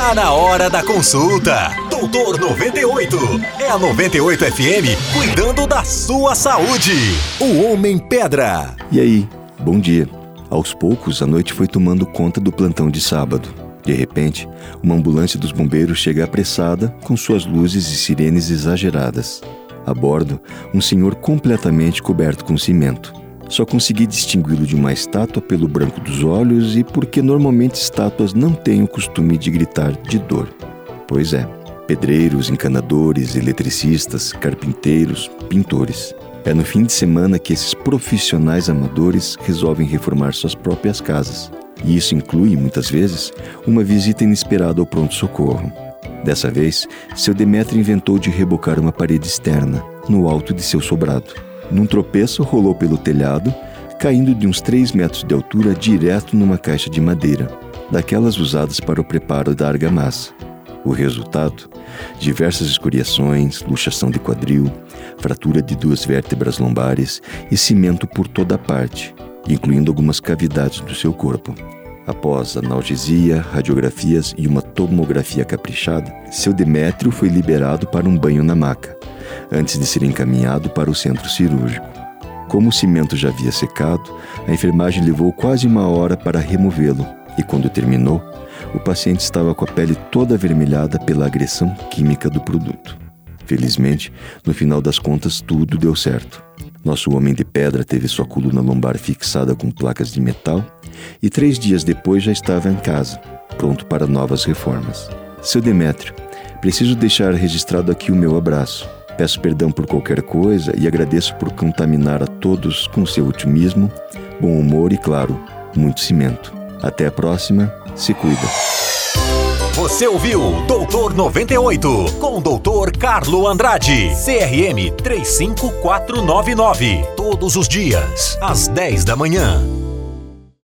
Tá na hora da consulta. Doutor 98. É a 98 FM cuidando da sua saúde. O Homem Pedra. E aí, bom dia. Aos poucos, a noite foi tomando conta do plantão de sábado. De repente, uma ambulância dos bombeiros chega apressada, com suas luzes e sirenes exageradas. A bordo, um senhor completamente coberto com cimento. Só consegui distingui-lo de uma estátua pelo branco dos olhos e porque normalmente estátuas não têm o costume de gritar de dor. Pois é, pedreiros, encanadores, eletricistas, carpinteiros, pintores. É no fim de semana que esses profissionais amadores resolvem reformar suas próprias casas. E isso inclui, muitas vezes, uma visita inesperada ao pronto-socorro. Dessa vez, seu Demetrio inventou de rebocar uma parede externa, no alto de seu sobrado. Num tropeço, rolou pelo telhado, caindo de uns 3 metros de altura direto numa caixa de madeira, daquelas usadas para o preparo da argamassa. O resultado? Diversas escoriações, luxação de quadril, fratura de duas vértebras lombares e cimento por toda parte, incluindo algumas cavidades do seu corpo. Após analgesia, radiografias e uma tomografia caprichada, seu Demétrio foi liberado para um banho na maca, antes de ser encaminhado para o centro cirúrgico. Como o cimento já havia secado, a enfermagem levou quase uma hora para removê-lo, e quando terminou, o paciente estava com a pele toda avermelhada pela agressão química do produto. Felizmente, no final das contas, tudo deu certo. Nosso homem de pedra teve sua coluna lombar fixada com placas de metal e três dias depois já estava em casa, pronto para novas reformas. Seu Demétrio, preciso deixar registrado aqui o meu abraço. Peço perdão por qualquer coisa e agradeço por contaminar a todos com seu otimismo, bom humor e, claro, muito cimento. Até a próxima, se cuida. Você ouviu Doutor 98 com o Doutor Carlo Andrade, CRM 35499. Todos os dias, às 10 da manhã.